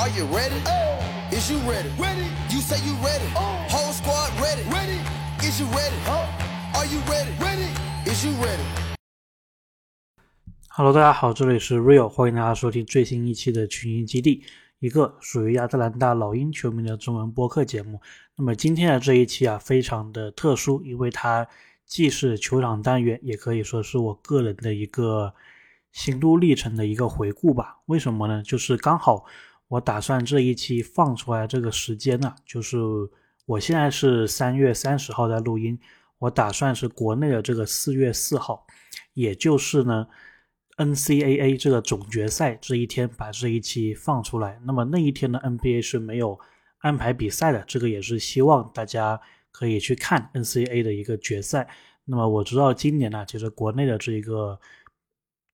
Are you ready? Oh. Is you ready? Ready? You say you ready? Whole squad ready? Ready? Is you ready? Oh. Are you ready? Ready? Is you ready? Hello，大家好，这里是 Real，欢迎大家收听最新一期的群英基地，一个属于亚特兰大老鹰球迷的中文播客节目。那么今天的这一期啊，非常的特殊，因为它既是球场单元，也可以说是我个人的一个心路历程的一个回顾吧。为什么呢？就是刚好我打算这一期放出来这个时间呢，就是我现在是三月三十号在录音，我打算是国内的这个四月四号，也就是呢。NCAA 这个总决赛这一天把这一期放出来，那么那一天呢 NBA 是没有安排比赛的，这个也是希望大家可以去看 NCAA 的一个决赛。那么我知道今年呢，其实国内的这一个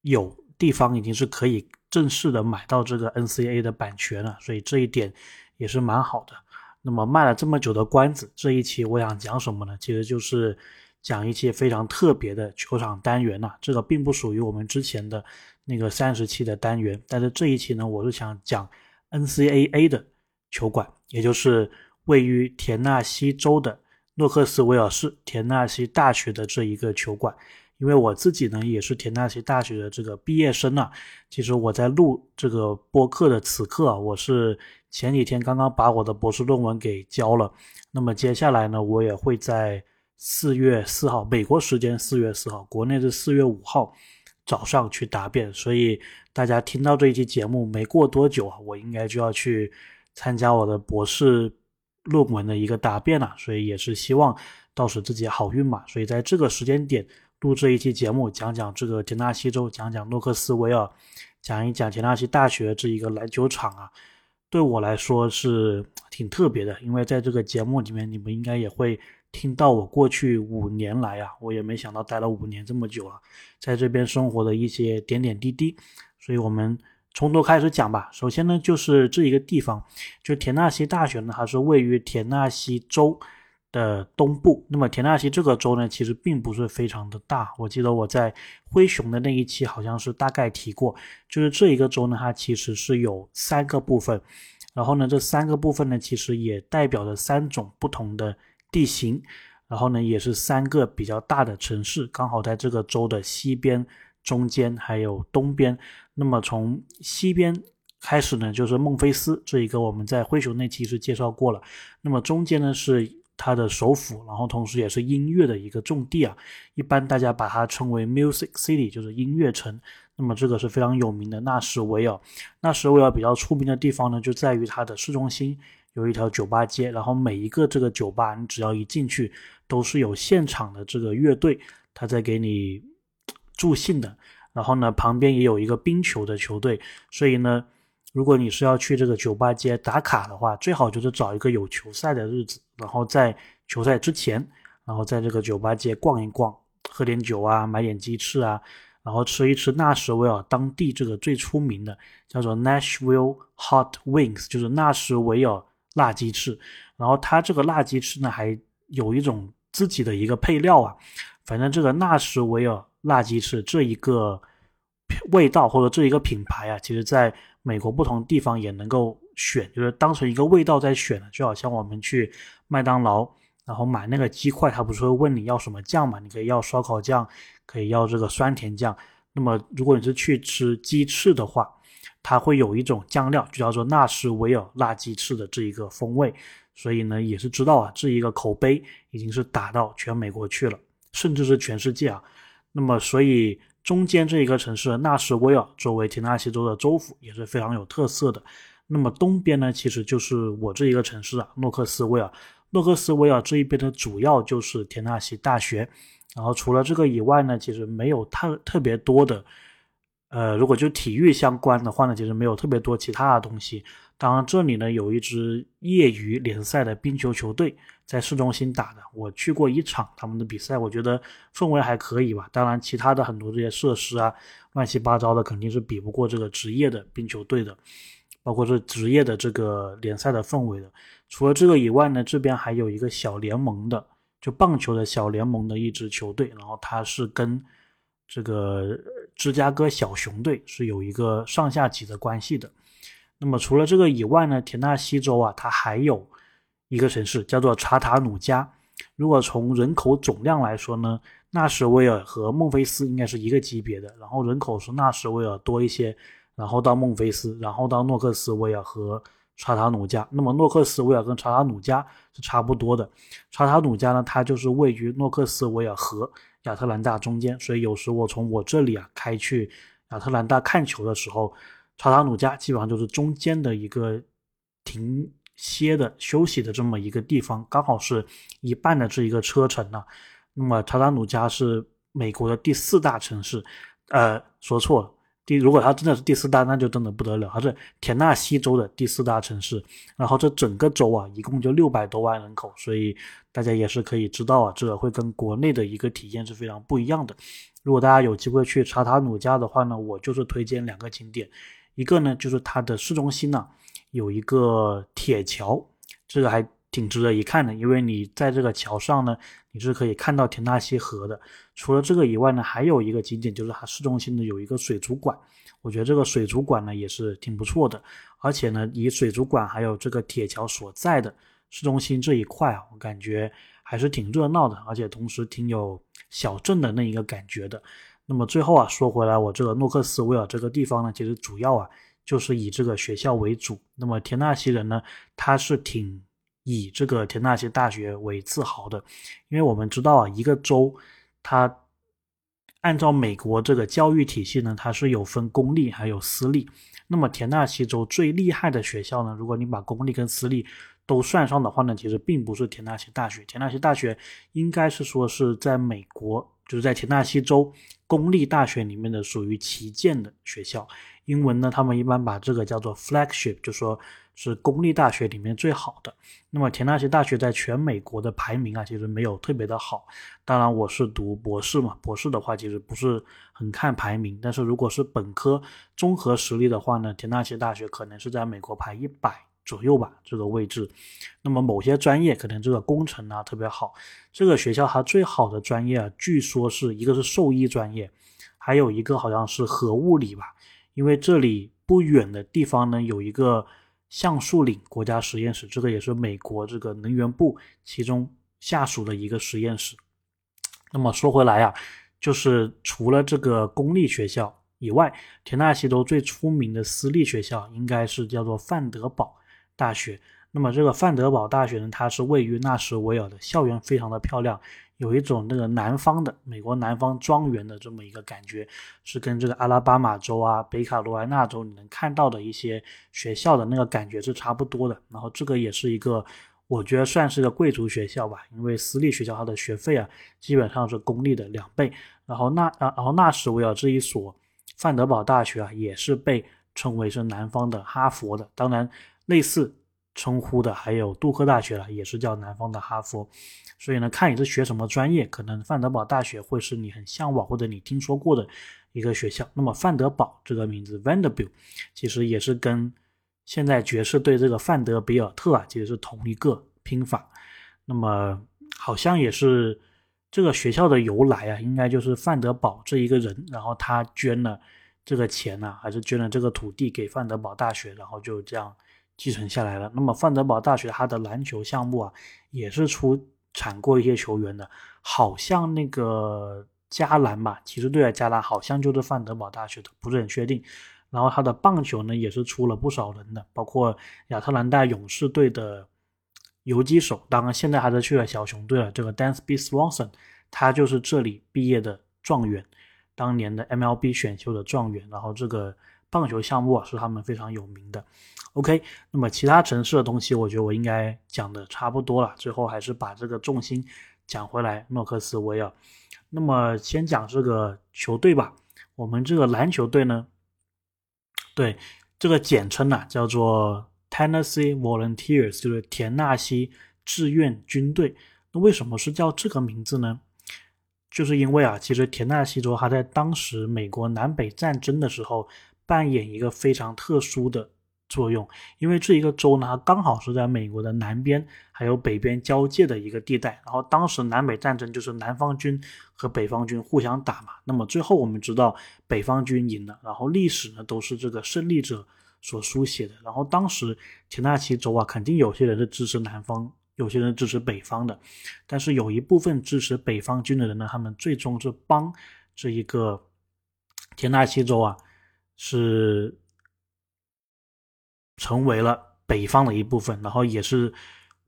有地方已经是可以正式的买到这个 NCA 的版权了，所以这一点也是蛮好的。那么卖了这么久的关子，这一期我想讲什么呢？其实就是。讲一些非常特别的球场单元呐，这个并不属于我们之前的那个三十期的单元，但是这一期呢，我是想讲 NCAA 的球馆，也就是位于田纳西州的诺克斯维尔市田纳西大学的这一个球馆。因为我自己呢也是田纳西大学的这个毕业生啊，其实我在录这个播客的此刻啊，我是前几天刚刚把我的博士论文给交了，那么接下来呢，我也会在。四月四号，美国时间四月四号，国内是四月五号早上去答辩，所以大家听到这一期节目没过多久啊，我应该就要去参加我的博士论文的一个答辩了，所以也是希望到时自己好运嘛。所以在这个时间点录制一期节目，讲讲这个田纳西州，讲讲诺克斯维尔，讲一讲田纳西大学这一个篮球场啊，对我来说是挺特别的，因为在这个节目里面，你们应该也会。听到我过去五年来啊，我也没想到待了五年这么久了，在这边生活的一些点点滴滴，所以我们从头开始讲吧。首先呢，就是这一个地方，就田纳西大学呢，它是位于田纳西州的东部。那么田纳西这个州呢，其实并不是非常的大。我记得我在灰熊的那一期好像是大概提过，就是这一个州呢，它其实是有三个部分，然后呢，这三个部分呢，其实也代表着三种不同的。地形，然后呢，也是三个比较大的城市，刚好在这个州的西边、中间还有东边。那么从西边开始呢，就是孟菲斯这一个，我们在灰熊那期是介绍过了。那么中间呢是它的首府，然后同时也是音乐的一个重地啊，一般大家把它称为 Music City，就是音乐城。那么这个是非常有名的纳什维尔。纳什维尔比较出名的地方呢，就在于它的市中心。有一条酒吧街，然后每一个这个酒吧，你只要一进去，都是有现场的这个乐队，他在给你助兴的。然后呢，旁边也有一个冰球的球队，所以呢，如果你是要去这个酒吧街打卡的话，最好就是找一个有球赛的日子，然后在球赛之前，然后在这个酒吧街逛一逛，喝点酒啊，买点鸡翅啊，然后吃一吃纳什维尔当地这个最出名的，叫做 Nashville Hot Wings，就是纳什维尔。辣鸡翅，然后它这个辣鸡翅呢，还有一种自己的一个配料啊。反正这个纳什维尔辣鸡翅这一个味道或者这一个品牌啊，其实在美国不同地方也能够选，就是当成一个味道在选。就好像我们去麦当劳，然后买那个鸡块，他不是会问你要什么酱嘛？你可以要烧烤酱，可以要这个酸甜酱。那么如果你是去吃鸡翅的话，它会有一种酱料，就叫做纳什维尔辣鸡翅的这一个风味，所以呢，也是知道啊，这一个口碑已经是打到全美国去了，甚至是全世界啊。那么，所以中间这一个城市纳什维尔作为田纳西州的州府也是非常有特色的。那么东边呢，其实就是我这一个城市啊，诺克斯维尔。诺克斯维尔这一边的，主要就是田纳西大学。然后除了这个以外呢，其实没有特特别多的。呃，如果就体育相关的话呢，其实没有特别多其他的东西。当然，这里呢有一支业余联赛的冰球球队在市中心打的，我去过一场他们的比赛，我觉得氛围还可以吧。当然，其他的很多这些设施啊，乱七八糟的肯定是比不过这个职业的冰球队的，包括这职业的这个联赛的氛围的。除了这个以外呢，这边还有一个小联盟的，就棒球的小联盟的一支球队，然后它是跟这个。芝加哥小熊队是有一个上下级的关系的，那么除了这个以外呢，田纳西州啊，它还有一个城市叫做查塔努加。如果从人口总量来说呢，纳什维尔和孟菲斯应该是一个级别的，然后人口是纳什维尔多一些，然后到孟菲斯，然后到诺克斯维尔和查塔努加。那么诺克斯维尔跟查塔努加是差不多的。查塔努加呢，它就是位于诺克斯维尔和亚特兰大中间，所以有时我从我这里啊开去亚特兰大看球的时候。查塔努加基本上就是中间的一个停歇的休息的这么一个地方，刚好是一半的这一个车程呢。那么查塔努加是美国的第四大城市，呃，说错了，第如果它真的是第四大，那就真的不得了，它是田纳西州的第四大城市。然后这整个州啊，一共就六百多万人口，所以大家也是可以知道啊，这会跟国内的一个体验是非常不一样的。如果大家有机会去查塔努加的话呢，我就是推荐两个景点。一个呢，就是它的市中心呢有一个铁桥，这个还挺值得一看的，因为你在这个桥上呢，你是可以看到田纳西河的。除了这个以外呢，还有一个景点就是它市中心的有一个水族馆，我觉得这个水族馆呢也是挺不错的。而且呢，以水族馆还有这个铁桥所在的市中心这一块啊，我感觉还是挺热闹的，而且同时挺有小镇的那一个感觉的。那么最后啊，说回来，我这个诺克斯维尔这个地方呢，其实主要啊就是以这个学校为主。那么田纳西人呢，他是挺以这个田纳西大学为自豪的，因为我们知道啊，一个州它按照美国这个教育体系呢，它是有分公立还有私立。那么田纳西州最厉害的学校呢，如果你把公立跟私立都算上的话呢，其实并不是田纳西大学。田纳西大学应该是说是在美国。就是在田纳西州公立大学里面的属于旗舰的学校，英文呢，他们一般把这个叫做 flagship，就说是公立大学里面最好的。那么田纳西大学在全美国的排名啊，其实没有特别的好。当然我是读博士嘛，博士的话其实不是很看排名，但是如果是本科综合实力的话呢，田纳西大学可能是在美国排一百。左右吧，这个位置。那么某些专业可能这个工程啊特别好。这个学校它最好的专业啊，据说是一个是兽医专业，还有一个好像是核物理吧。因为这里不远的地方呢，有一个橡树岭国家实验室，这个也是美国这个能源部其中下属的一个实验室。那么说回来呀，就是除了这个公立学校以外，田纳西州最出名的私立学校应该是叫做范德堡。大学，那么这个范德堡大学呢，它是位于纳什维尔的，校园非常的漂亮，有一种那个南方的美国南方庄园的这么一个感觉，是跟这个阿拉巴马州啊、北卡罗来纳州你能看到的一些学校的那个感觉是差不多的。然后这个也是一个，我觉得算是个贵族学校吧，因为私立学校它的学费啊，基本上是公立的两倍。然后纳啊，然后纳什维尔这一所范德堡大学啊，也是被称为是南方的哈佛的，当然。类似称呼的还有杜克大学了，也是叫南方的哈佛。所以呢，看你是学什么专业，可能范德堡大学会是你很向往或者你听说过的一个学校。那么范德堡这个名字 Vanderbilt，其实也是跟现在爵士队这个范德比尔特啊，其实是同一个拼法。那么好像也是这个学校的由来啊，应该就是范德堡这一个人，然后他捐了这个钱呢，还是捐了这个土地给范德堡大学，然后就这样。继承下来了。那么范德堡大学它的篮球项目啊，也是出产过一些球员的，好像那个加兰吧，骑士队的加兰好像就是范德堡大学的，不是很确定。然后他的棒球呢，也是出了不少人的，包括亚特兰大勇士队的游击手，当然现在还是去了小熊队了。这个 Dansby Swanson，他就是这里毕业的状元，当年的 MLB 选秀的状元。然后这个棒球项目啊，是他们非常有名的。OK，那么其他城市的东西，我觉得我应该讲的差不多了。最后还是把这个重心讲回来，诺克斯维尔。那么先讲这个球队吧。我们这个篮球队呢，对这个简称呢叫做 Tennessee Volunteers，就是田纳西志愿军队。那为什么是叫这个名字呢？就是因为啊，其实田纳西州它在当时美国南北战争的时候扮演一个非常特殊的。作用，因为这一个州呢，刚好是在美国的南边还有北边交界的一个地带。然后当时南北战争就是南方军和北方军互相打嘛。那么最后我们知道北方军赢了，然后历史呢都是这个胜利者所书写的。然后当时田纳西州啊，肯定有些人是支持南方，有些人支持北方的，但是有一部分支持北方军的人呢，他们最终是帮这一个田纳西州啊，是成为了北方的一部分，然后也是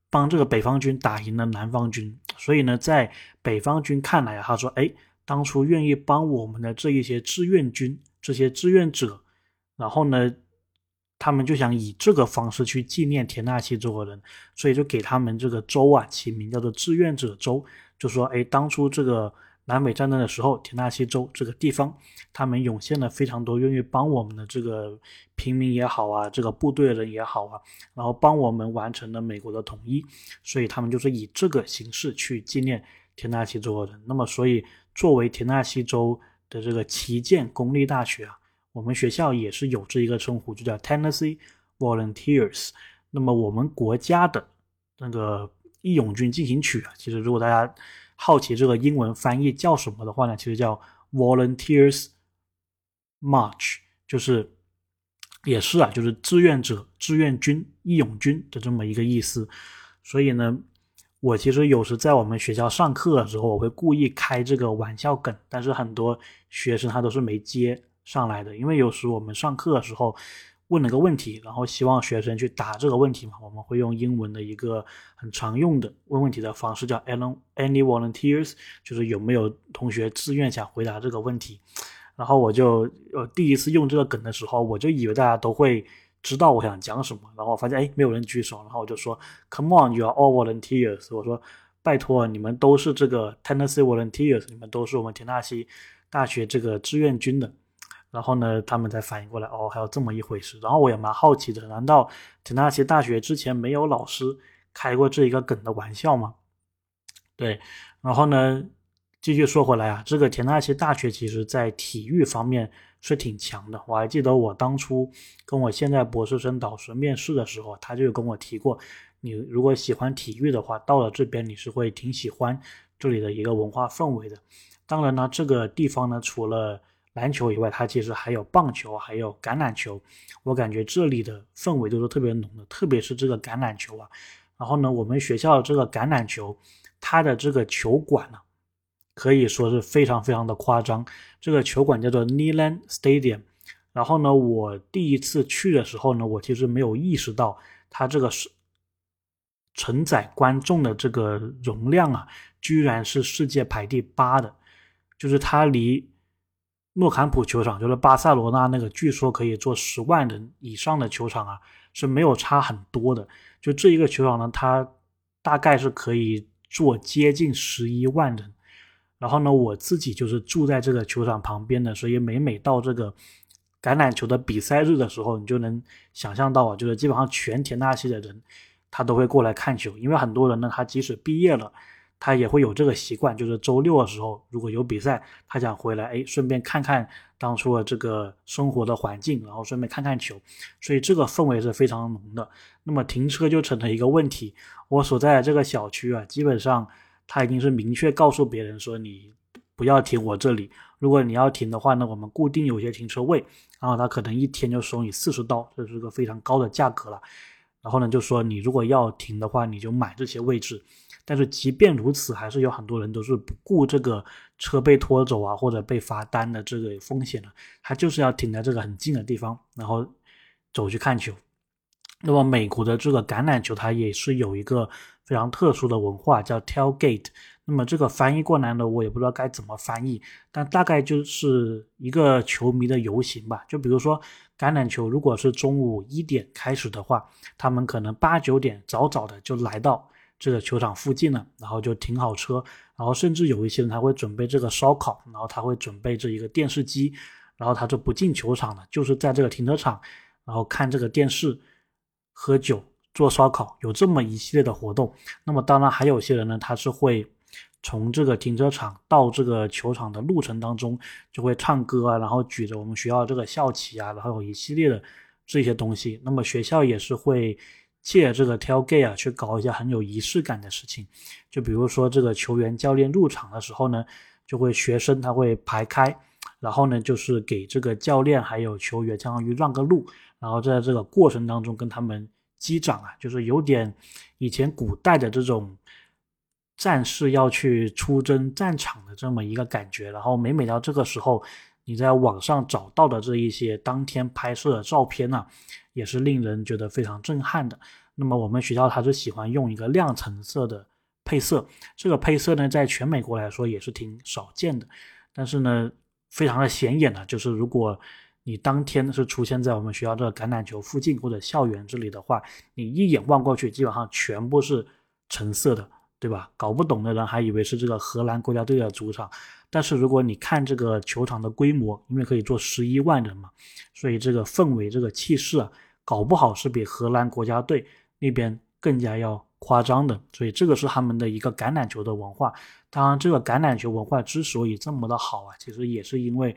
帮这个北方军打赢了南方军。所以呢，在北方军看来，他说：“哎。”当初愿意帮我们的这一些志愿军、这些志愿者，然后呢，他们就想以这个方式去纪念田纳西州的人，所以就给他们这个州啊起名叫做志愿者州，就说，哎，当初这个南北战争的时候，田纳西州这个地方，他们涌现了非常多愿意帮我们的这个平民也好啊，这个部队的人也好啊，然后帮我们完成了美国的统一，所以他们就是以这个形式去纪念田纳西州的人。那么，所以。作为田纳西州的这个旗舰公立大学啊，我们学校也是有这一个称呼，就叫 Tennessee Volunteers。那么我们国家的那个义勇军进行曲啊，其实如果大家好奇这个英文翻译叫什么的话呢，其实叫 Volunteers March，就是也是啊，就是志愿者、志愿军、义勇军的这么一个意思。所以呢。我其实有时在我们学校上课的时候，我会故意开这个玩笑梗，但是很多学生他都是没接上来的，因为有时我们上课的时候问了个问题，然后希望学生去答这个问题嘛，我们会用英文的一个很常用的问问题的方式，叫 any any volunteers，就是有没有同学自愿想回答这个问题，然后我就呃第一次用这个梗的时候，我就以为大家都会。知道我想讲什么，然后我发现哎，没有人举手，然后我就说，Come on, you are all volunteers。我说，拜托你们都是这个 Tennessee volunteers，你们都是我们田纳西大学这个志愿军的。然后呢，他们才反应过来，哦，还有这么一回事。然后我也蛮好奇的，难道田纳西大学之前没有老师开过这一个梗的玩笑吗？对，然后呢，继续说回来啊，这个田纳西大学其实在体育方面。是挺强的，我还记得我当初跟我现在博士生导师面试的时候，他就跟我提过，你如果喜欢体育的话，到了这边你是会挺喜欢这里的一个文化氛围的。当然呢，这个地方呢，除了篮球以外，它其实还有棒球，还有橄榄球。我感觉这里的氛围都是特别浓的，特别是这个橄榄球啊。然后呢，我们学校这个橄榄球，它的这个球馆呢。可以说是非常非常的夸张。这个球馆叫做 Neyland Stadium。然后呢，我第一次去的时候呢，我其实没有意识到它这个是承载观众的这个容量啊，居然是世界排第八的。就是它离诺坎普球场，就是巴塞罗那那个据说可以坐十万人以上的球场啊，是没有差很多的。就这一个球场呢，它大概是可以坐接近十一万人。然后呢，我自己就是住在这个球场旁边的，所以每每到这个橄榄球的比赛日的时候，你就能想象到啊，就是基本上全田纳西的人他都会过来看球，因为很多人呢，他即使毕业了，他也会有这个习惯，就是周六的时候如果有比赛，他想回来，哎，顺便看看当初的这个生活的环境，然后顺便看看球，所以这个氛围是非常浓的。那么停车就成了一个问题，我所在的这个小区啊，基本上。他已经是明确告诉别人说，你不要停我这里。如果你要停的话呢，我们固定有些停车位，然后他可能一天就收你四十刀，这是个非常高的价格了。然后呢，就说你如果要停的话，你就买这些位置。但是即便如此，还是有很多人都是不顾这个车被拖走啊，或者被罚单的这个风险的，他就是要停在这个很近的地方，然后走去看球。那么美国的这个橄榄球，它也是有一个。非常特殊的文化叫 tailgate，那么这个翻译过来呢，我也不知道该怎么翻译，但大概就是一个球迷的游行吧。就比如说橄榄球，如果是中午一点开始的话，他们可能八九点早早的就来到这个球场附近呢，然后就停好车，然后甚至有一些人他会准备这个烧烤，然后他会准备这一个电视机，然后他就不进球场了，就是在这个停车场，然后看这个电视，喝酒。做烧烤有这么一系列的活动，那么当然还有些人呢，他是会从这个停车场到这个球场的路程当中就会唱歌啊，然后举着我们学校这个校旗啊，然后有一系列的这些东西。那么学校也是会借这个 tailgate 啊去搞一些很有仪式感的事情，就比如说这个球员教练入场的时候呢，就会学生他会排开，然后呢就是给这个教练还有球员相当于让个路。然后在这个过程当中跟他们击掌啊，就是有点以前古代的这种战士要去出征战场的这么一个感觉。然后每每到这个时候，你在网上找到的这一些当天拍摄的照片呢，也是令人觉得非常震撼的。那么我们学校它是喜欢用一个亮橙色的配色，这个配色呢，在全美国来说也是挺少见的。但是呢，非常的显眼呢，就是如果你当天是出现在我们学校的橄榄球附近或者校园这里的话，你一眼望过去，基本上全部是橙色的，对吧？搞不懂的人还以为是这个荷兰国家队的主场。但是如果你看这个球场的规模，因为可以坐十一万人嘛，所以这个氛围、这个气势啊，搞不好是比荷兰国家队那边更加要夸张的。所以这个是他们的一个橄榄球的文化。当然，这个橄榄球文化之所以这么的好啊，其实也是因为，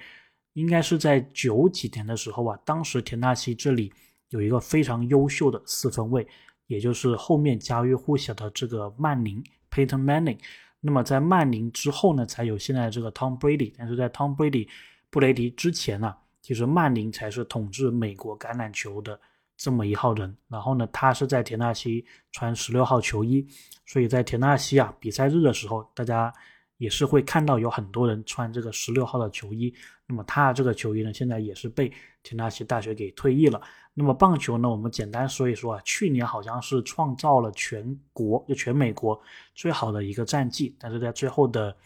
应该是在九几年的时候啊，当时田纳西这里有一个非常优秀的四分卫，也就是后面家喻户晓的这个曼宁 （Peyton Manning）。那么在曼宁之后呢，才有现在这个 Tom Brady。但是在 Tom Brady 布雷迪之前呢，其实曼宁才是统治美国橄榄球的这么一号人。然后呢，他是在田纳西穿十六号球衣，所以在田纳西啊比赛日的时候，大家也是会看到有很多人穿这个十六号的球衣。那么他这个球衣呢，现在也是被田纳西大学给退役了。那么棒球呢？我们简单说一说啊，去年好像是创造了全国就全美国最好的一个战绩，但是在最后的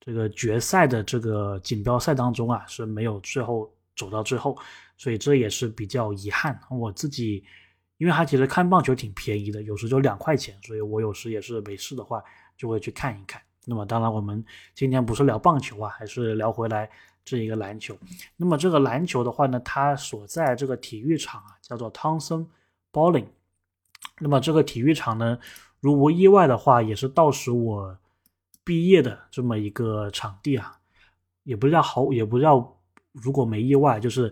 这个决赛的这个锦标赛当中啊，是没有最后走到最后，所以这也是比较遗憾。我自己，因为他其实看棒球挺便宜的，有时就两块钱，所以我有时也是没事的话就会去看一看。那么当然，我们今天不是聊棒球啊，还是聊回来。这一个篮球，那么这个篮球的话呢，它所在这个体育场啊，叫做汤森 bowling。那么这个体育场呢，如无意外的话，也是到时我毕业的这么一个场地啊，也不叫好，也不叫如果没意外，就是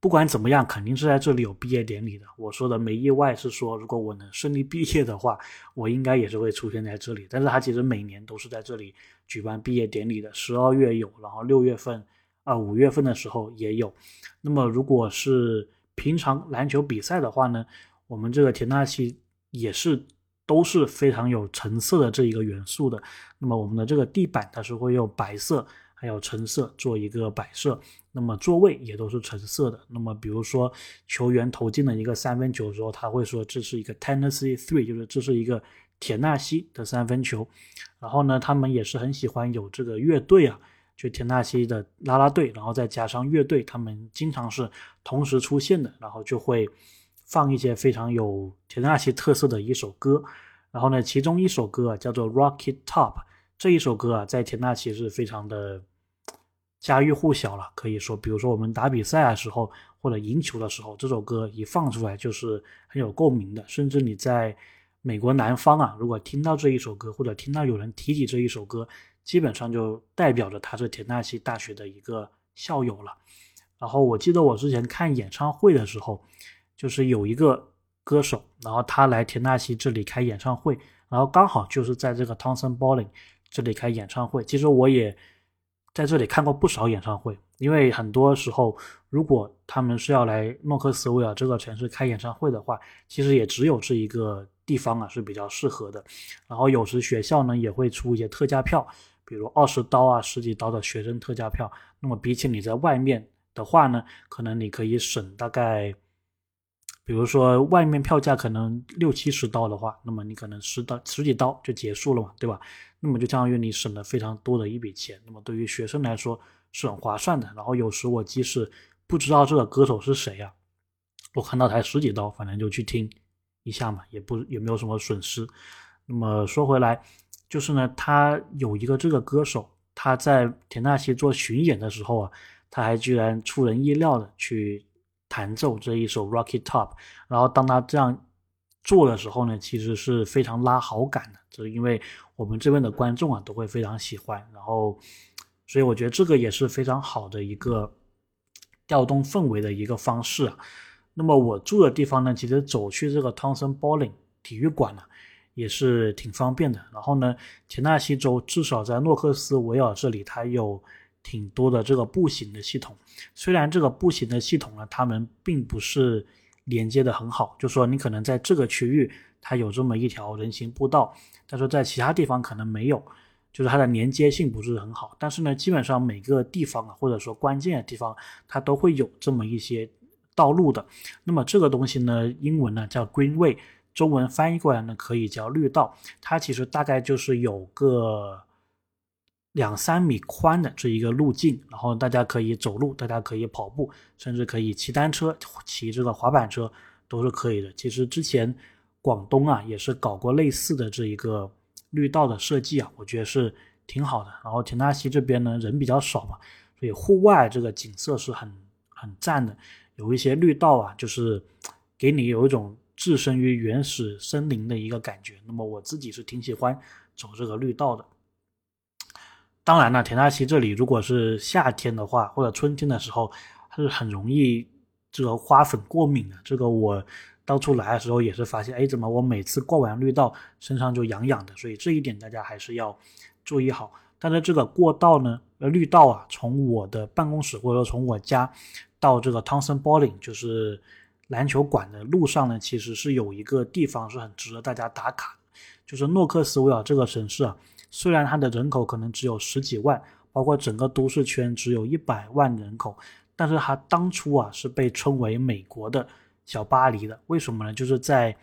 不管怎么样，肯定是在这里有毕业典礼的。我说的没意外是说，如果我能顺利毕业的话，我应该也是会出现在这里。但是它其实每年都是在这里举办毕业典礼的，十二月有，然后六月份。啊，五月份的时候也有。那么，如果是平常篮球比赛的话呢，我们这个田纳西也是都是非常有橙色的这一个元素的。那么，我们的这个地板它是会用白色还有橙色做一个摆设。那么，座位也都是橙色的。那么，比如说球员投进了一个三分球的时候，他会说这是一个 Tennessee Three，就是这是一个田纳西的三分球。然后呢，他们也是很喜欢有这个乐队啊。就田纳西的啦啦队，然后再加上乐队，他们经常是同时出现的，然后就会放一些非常有田纳西特色的一首歌。然后呢，其中一首歌啊叫做《Rocket Top》，这一首歌啊在田纳西是非常的家喻户晓了，可以说，比如说我们打比赛的时候或者赢球的时候，这首歌一放出来就是很有共鸣的。甚至你在美国南方啊，如果听到这一首歌，或者听到有人提起这一首歌，基本上就代表着他是田纳西大学的一个校友了。然后我记得我之前看演唱会的时候，就是有一个歌手，然后他来田纳西这里开演唱会，然后刚好就是在这个 Thompson Bowling 这里开演唱会。其实我也在这里看过不少演唱会，因为很多时候如果他们是要来诺克斯维尔这个城市开演唱会的话，其实也只有这一个地方啊是比较适合的。然后有时学校呢也会出一些特价票。比如二十刀啊，十几刀的学生特价票，那么比起你在外面的话呢，可能你可以省大概，比如说外面票价可能六七十刀的话，那么你可能十刀十几刀就结束了嘛，对吧？那么就相当于你省了非常多的一笔钱，那么对于学生来说是很划算的。然后有时我即使不知道这个歌手是谁呀，我看到才十几刀，反正就去听一下嘛，也不也没有什么损失。那么说回来。就是呢，他有一个这个歌手，他在田纳西做巡演的时候啊，他还居然出人意料的去弹奏这一首《Rocky Top》。然后当他这样做的时候呢，其实是非常拉好感的，就是因为我们这边的观众啊都会非常喜欢。然后，所以我觉得这个也是非常好的一个调动氛围的一个方式啊。那么我住的地方呢，其实走去这个 Thompson Bowling 体育馆呢。也是挺方便的。然后呢，田纳西州至少在诺克斯维尔这里，它有挺多的这个步行的系统。虽然这个步行的系统呢，他们并不是连接的很好，就说你可能在这个区域它有这么一条人行步道，但是在其他地方可能没有，就是它的连接性不是很好。但是呢，基本上每个地方啊，或者说关键的地方，它都会有这么一些道路的。那么这个东西呢，英文呢叫 Greenway。中文翻译过来呢，可以叫绿道。它其实大概就是有个两三米宽的这一个路径，然后大家可以走路，大家可以跑步，甚至可以骑单车、骑这个滑板车都是可以的。其实之前广东啊也是搞过类似的这一个绿道的设计啊，我觉得是挺好的。然后田纳西这边呢人比较少嘛，所以户外这个景色是很很赞的。有一些绿道啊，就是给你有一种。置身于原始森林的一个感觉，那么我自己是挺喜欢走这个绿道的。当然呢，田纳西这里如果是夏天的话，或者春天的时候，它是很容易这个花粉过敏的。这个我当初来的时候也是发现，哎，怎么我每次过完绿道身上就痒痒的？所以这一点大家还是要注意好。但是这个过道呢，呃，绿道啊，从我的办公室或者说从我家到这个 Townsend Bowling 就是。篮球馆的路上呢，其实是有一个地方是很值得大家打卡，就是诺克斯维尔这个城市啊，虽然它的人口可能只有十几万，包括整个都市圈只有一百万人口，但是它当初啊是被称为美国的小巴黎的。为什么呢？就是在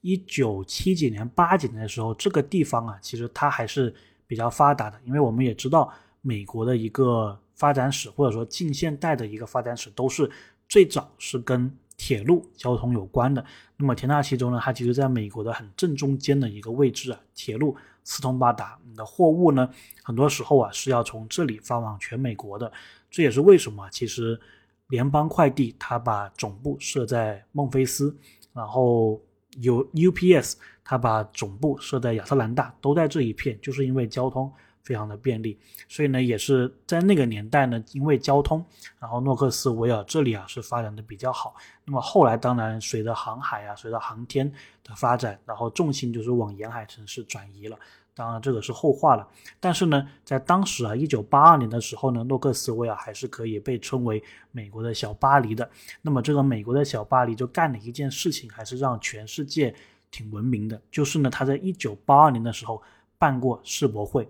一九七几年、八几年的时候，这个地方啊，其实它还是比较发达的，因为我们也知道美国的一个发展史，或者说近现代的一个发展史，都是最早是跟铁路交通有关的，那么田纳西州呢，它其实在美国的很正中间的一个位置啊，铁路四通八达，你的货物呢，很多时候啊是要从这里发往全美国的，这也是为什么其实联邦快递它把总部设在孟菲斯，然后有 UPS 它把总部设在亚特兰大，都在这一片，就是因为交通。非常的便利，所以呢，也是在那个年代呢，因为交通，然后诺克斯维尔这里啊是发展的比较好。那么后来当然随着航海啊，随着航天的发展，然后重心就是往沿海城市转移了。当然这个是后话了。但是呢，在当时啊，一九八二年的时候呢，诺克斯维尔还是可以被称为美国的小巴黎的。那么这个美国的小巴黎就干了一件事情，还是让全世界挺闻名的，就是呢，他在一九八二年的时候办过世博会。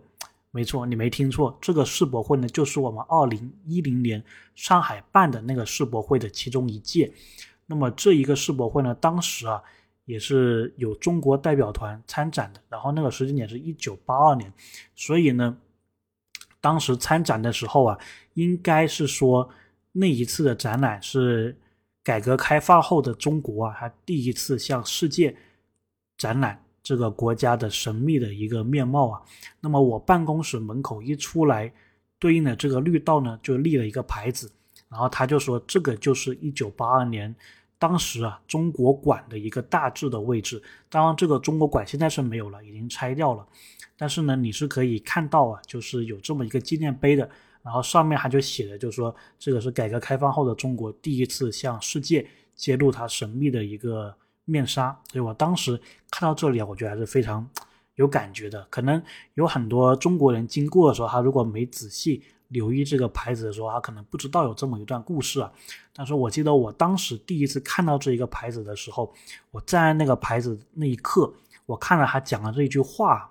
没错，你没听错，这个世博会呢，就是我们二零一零年上海办的那个世博会的其中一届。那么这一个世博会呢，当时啊也是有中国代表团参展的。然后那个时间点是一九八二年，所以呢，当时参展的时候啊，应该是说那一次的展览是改革开放后的中国啊，它第一次向世界展览。这个国家的神秘的一个面貌啊，那么我办公室门口一出来，对应的这个绿道呢，就立了一个牌子，然后他就说这个就是一九八二年当时啊中国馆的一个大致的位置。当然，这个中国馆现在是没有了，已经拆掉了，但是呢，你是可以看到啊，就是有这么一个纪念碑的，然后上面还就写的，就是说这个是改革开放后的中国第一次向世界揭露它神秘的一个。面纱，所以我当时看到这里啊，我觉得还是非常有感觉的。可能有很多中国人经过的时候，他如果没仔细留意这个牌子的时候，他可能不知道有这么一段故事啊。但是我记得我当时第一次看到这一个牌子的时候，我站在那个牌子那一刻，我看了他讲的这一句话，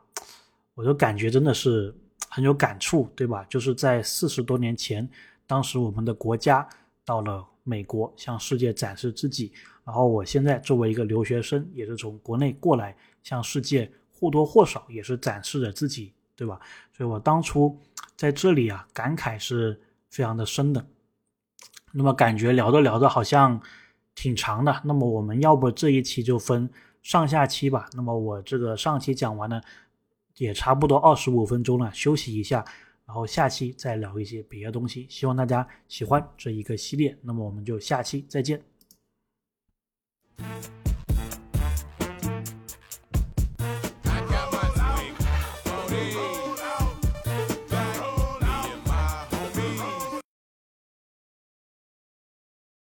我就感觉真的是很有感触，对吧？就是在四十多年前，当时我们的国家到了美国，向世界展示自己。然后我现在作为一个留学生，也是从国内过来，向世界或多或少也是展示着自己，对吧？所以我当初在这里啊，感慨是非常的深的。那么感觉聊着聊着好像挺长的，那么我们要不这一期就分上下期吧？那么我这个上期讲完呢，也差不多二十五分钟了，休息一下，然后下期再聊一些别的东西。希望大家喜欢这一个系列，那么我们就下期再见。